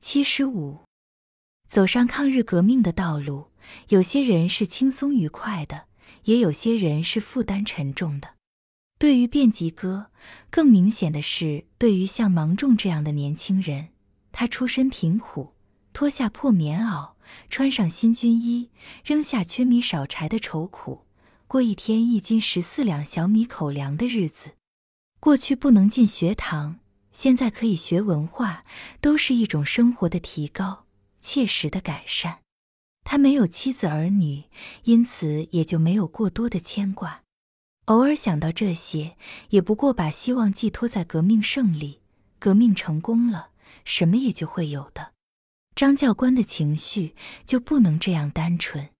七十五，走上抗日革命的道路，有些人是轻松愉快的，也有些人是负担沉重的。对于便吉哥，更明显的是，对于像芒种这样的年轻人，他出身贫苦，脱下破棉袄，穿上新军衣，扔下缺米少柴的愁苦，过一天一斤十四两小米口粮的日子。过去不能进学堂。现在可以学文化，都是一种生活的提高，切实的改善。他没有妻子儿女，因此也就没有过多的牵挂。偶尔想到这些，也不过把希望寄托在革命胜利、革命成功了，什么也就会有的。张教官的情绪就不能这样单纯，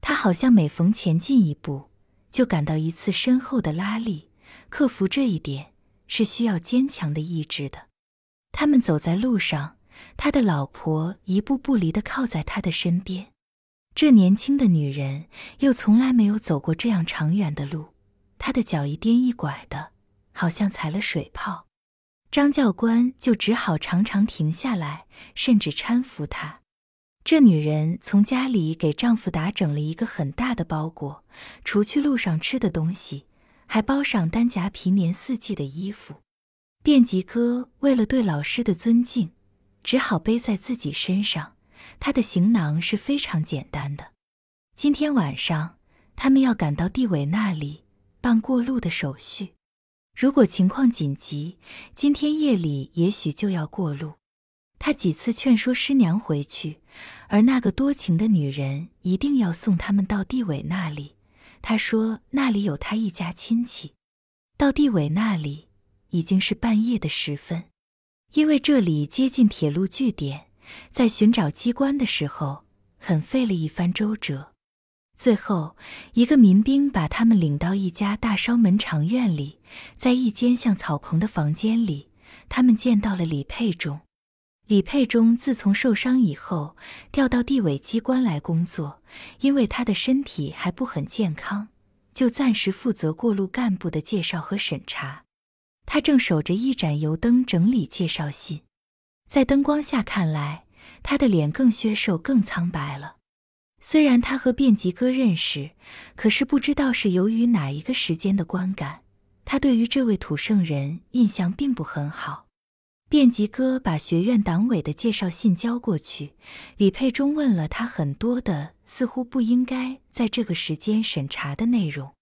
他好像每逢前进一步，就感到一次深厚的拉力，克服这一点。是需要坚强的意志的。他们走在路上，他的老婆一步不离地靠在他的身边。这年轻的女人又从来没有走过这样长远的路，她的脚一颠一拐的，好像踩了水泡。张教官就只好常常停下来，甚至搀扶她。这女人从家里给丈夫打整了一个很大的包裹，除去路上吃的东西。还包上单夹皮棉四季的衣服，便吉哥为了对老师的尊敬，只好背在自己身上。他的行囊是非常简单的。今天晚上他们要赶到地委那里办过路的手续，如果情况紧急，今天夜里也许就要过路。他几次劝说师娘回去，而那个多情的女人一定要送他们到地委那里。他说：“那里有他一家亲戚。”到地委那里已经是半夜的时分，因为这里接近铁路据点，在寻找机关的时候很费了一番周折。最后，一个民兵把他们领到一家大烧门长院里，在一间像草棚的房间里，他们见到了李佩中。李佩忠自从受伤以后，调到地委机关来工作，因为他的身体还不很健康，就暂时负责过路干部的介绍和审查。他正守着一盏油灯整理介绍信，在灯光下看来，他的脸更削瘦、更苍白了。虽然他和卞吉哥认识，可是不知道是由于哪一个时间的观感，他对于这位土圣人印象并不很好。便吉哥把学院党委的介绍信交过去，李佩忠问了他很多的似乎不应该在这个时间审查的内容，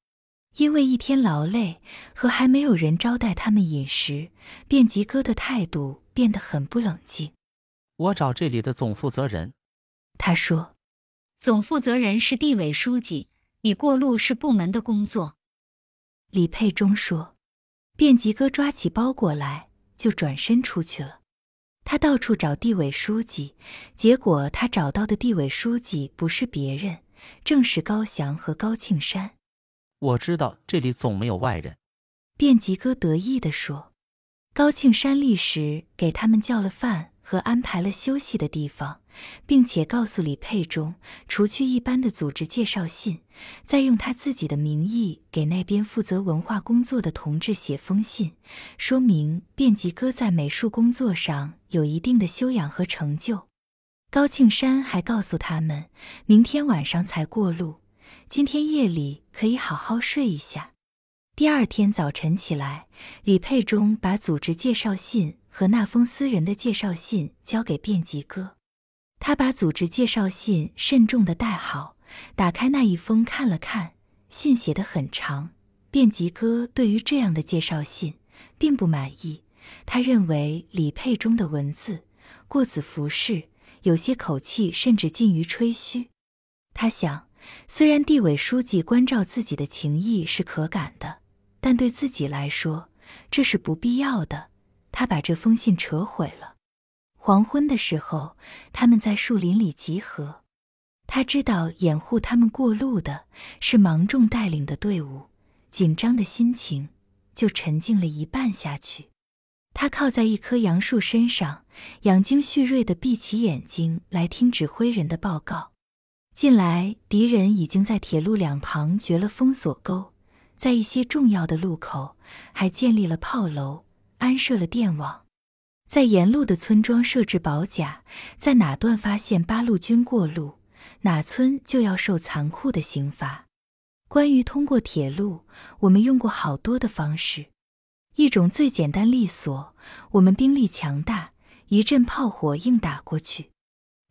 因为一天劳累和还没有人招待他们饮食，便吉哥的态度变得很不冷静。我找这里的总负责人，他说：“总负责人是地委书记，你过路是部门的工作。”李佩忠说。便吉哥抓起包裹来。就转身出去了。他到处找地委书记，结果他找到的地委书记不是别人，正是高翔和高庆山。我知道这里总没有外人，便吉哥得意地说。高庆山立时给他们叫了饭。和安排了休息的地方，并且告诉李佩中，除去一般的组织介绍信，再用他自己的名义给那边负责文化工作的同志写封信，说明卞吉哥在美术工作上有一定的修养和成就。高庆山还告诉他们，明天晚上才过路，今天夜里可以好好睡一下。第二天早晨起来，李佩中把组织介绍信。和那封私人的介绍信交给卞吉哥，他把组织介绍信慎重地带好，打开那一封看了看，信写得很长。便吉哥对于这样的介绍信并不满意，他认为李佩中的文字过子服饰，有些口气甚至近于吹嘘。他想，虽然地委书记关照自己的情谊是可感的，但对自己来说，这是不必要的。他把这封信扯毁了。黄昏的时候，他们在树林里集合。他知道掩护他们过路的是芒种带领的队伍，紧张的心情就沉静了一半下去。他靠在一棵杨树身上，养精蓄锐地闭起眼睛来听指挥人的报告。近来，敌人已经在铁路两旁掘了封锁沟，在一些重要的路口还建立了炮楼。安设了电网，在沿路的村庄设置保甲，在哪段发现八路军过路，哪村就要受残酷的刑罚。关于通过铁路，我们用过好多的方式，一种最简单利索，我们兵力强大，一阵炮火硬打过去；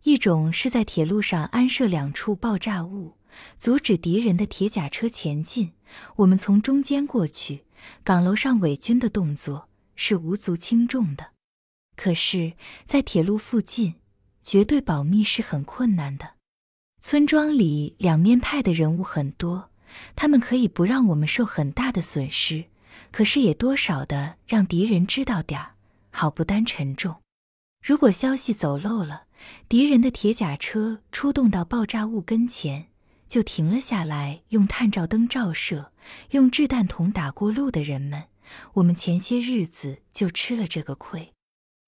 一种是在铁路上安设两处爆炸物，阻止敌人的铁甲车前进，我们从中间过去。岗楼上伪军的动作是无足轻重的，可是，在铁路附近，绝对保密是很困难的。村庄里两面派的人物很多，他们可以不让我们受很大的损失，可是也多少的让敌人知道点儿，好不担沉重。如果消息走漏了，敌人的铁甲车出动到爆炸物跟前。就停了下来，用探照灯照射，用掷弹筒打过路的人们，我们前些日子就吃了这个亏，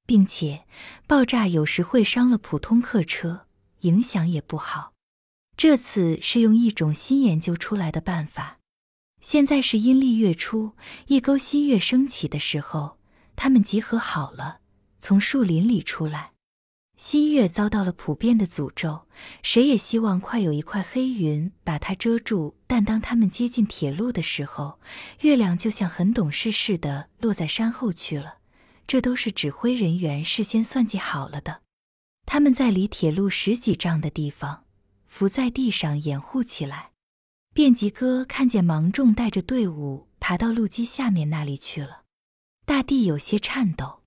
并且爆炸有时会伤了普通客车，影响也不好。这次是用一种新研究出来的办法。现在是阴历月初，一钩新月升起的时候，他们集合好了，从树林里出来。新月遭到了普遍的诅咒，谁也希望快有一块黑云把它遮住。但当他们接近铁路的时候，月亮就像很懂事似的落在山后去了。这都是指挥人员事先算计好了的。他们在离铁路十几丈的地方伏在地上掩护起来。便吉哥看见芒种带着队伍爬到路基下面那里去了，大地有些颤抖。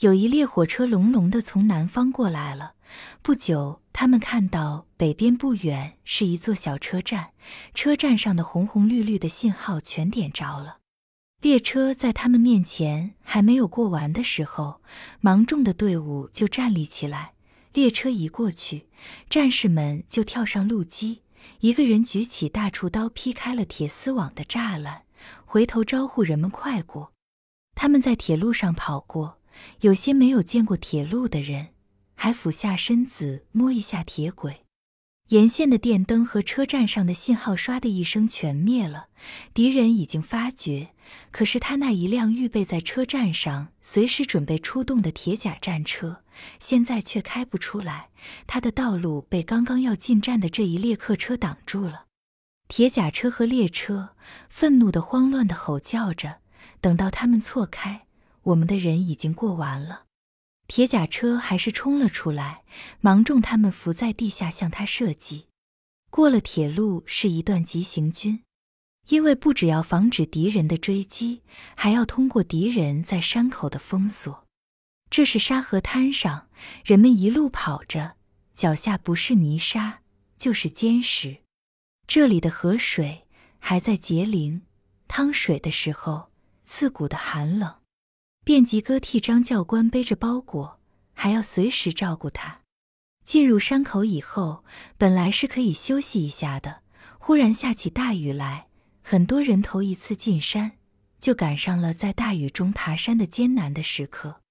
有一列火车隆隆的从南方过来了。不久，他们看到北边不远是一座小车站，车站上的红红绿绿的信号全点着了。列车在他们面前还没有过完的时候，芒种的队伍就站立起来。列车一过去，战士们就跳上路基，一个人举起大锄刀劈开了铁丝网的栅栏，回头招呼人们快过。他们在铁路上跑过。有些没有见过铁路的人，还俯下身子摸一下铁轨。沿线的电灯和车站上的信号唰的一声全灭了。敌人已经发觉，可是他那一辆预备在车站上、随时准备出动的铁甲战车，现在却开不出来。他的道路被刚刚要进站的这一列客车挡住了。铁甲车和列车愤怒的、慌乱的吼叫着，等到他们错开。我们的人已经过完了，铁甲车还是冲了出来，芒种他们伏在地下向他射击。过了铁路是一段急行军，因为不只要防止敌人的追击，还要通过敌人在山口的封锁。这是沙河滩上，人们一路跑着，脚下不是泥沙就是坚石。这里的河水还在结灵，汤水的时候刺骨的寒冷。便吉哥替张教官背着包裹，还要随时照顾他。进入山口以后，本来是可以休息一下的，忽然下起大雨来，很多人头一次进山，就赶上了在大雨中爬山的艰难的时刻。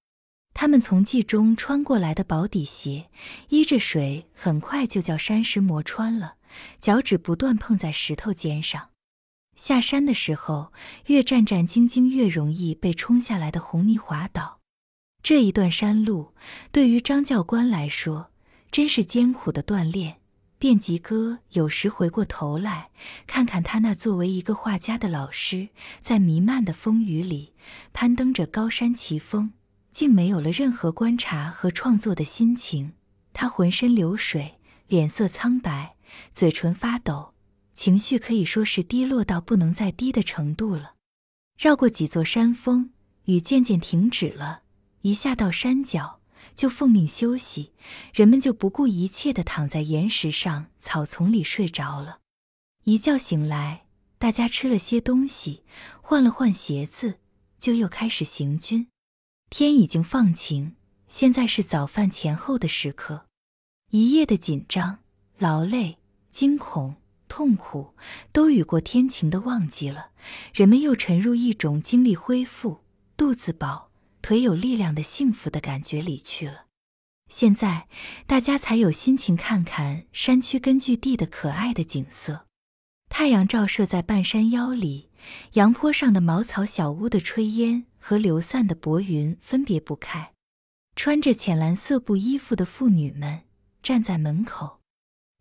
他们从冀中穿过来的薄底鞋，依着水，很快就叫山石磨穿了，脚趾不断碰在石头尖上。下山的时候，越战战兢兢，越容易被冲下来的红泥滑倒。这一段山路对于张教官来说真是艰苦的锻炼。便吉哥有时回过头来看看他那作为一个画家的老师，在弥漫的风雨里攀登着高山奇峰，竟没有了任何观察和创作的心情。他浑身流水，脸色苍白，嘴唇发抖。情绪可以说是低落到不能再低的程度了。绕过几座山峰，雨渐渐停止了。一下到山脚，就奉命休息，人们就不顾一切地躺在岩石上、草丛里睡着了。一觉醒来，大家吃了些东西，换了换鞋子，就又开始行军。天已经放晴，现在是早饭前后的时刻。一夜的紧张、劳累、惊恐。痛苦都雨过天晴的忘记了，人们又沉入一种精力恢复、肚子饱、腿有力量的幸福的感觉里去了。现在大家才有心情看看山区根据地的可爱的景色。太阳照射在半山腰里，阳坡上的茅草小屋的炊烟和流散的薄云分别不开。穿着浅蓝色布衣服的妇女们站在门口，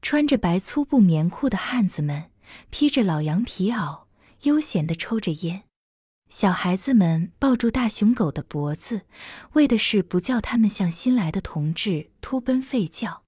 穿着白粗布棉裤的汉子们披着老羊皮袄，悠闲地抽着烟。小孩子们抱住大熊狗的脖子，为的是不叫他们向新来的同志突奔吠叫。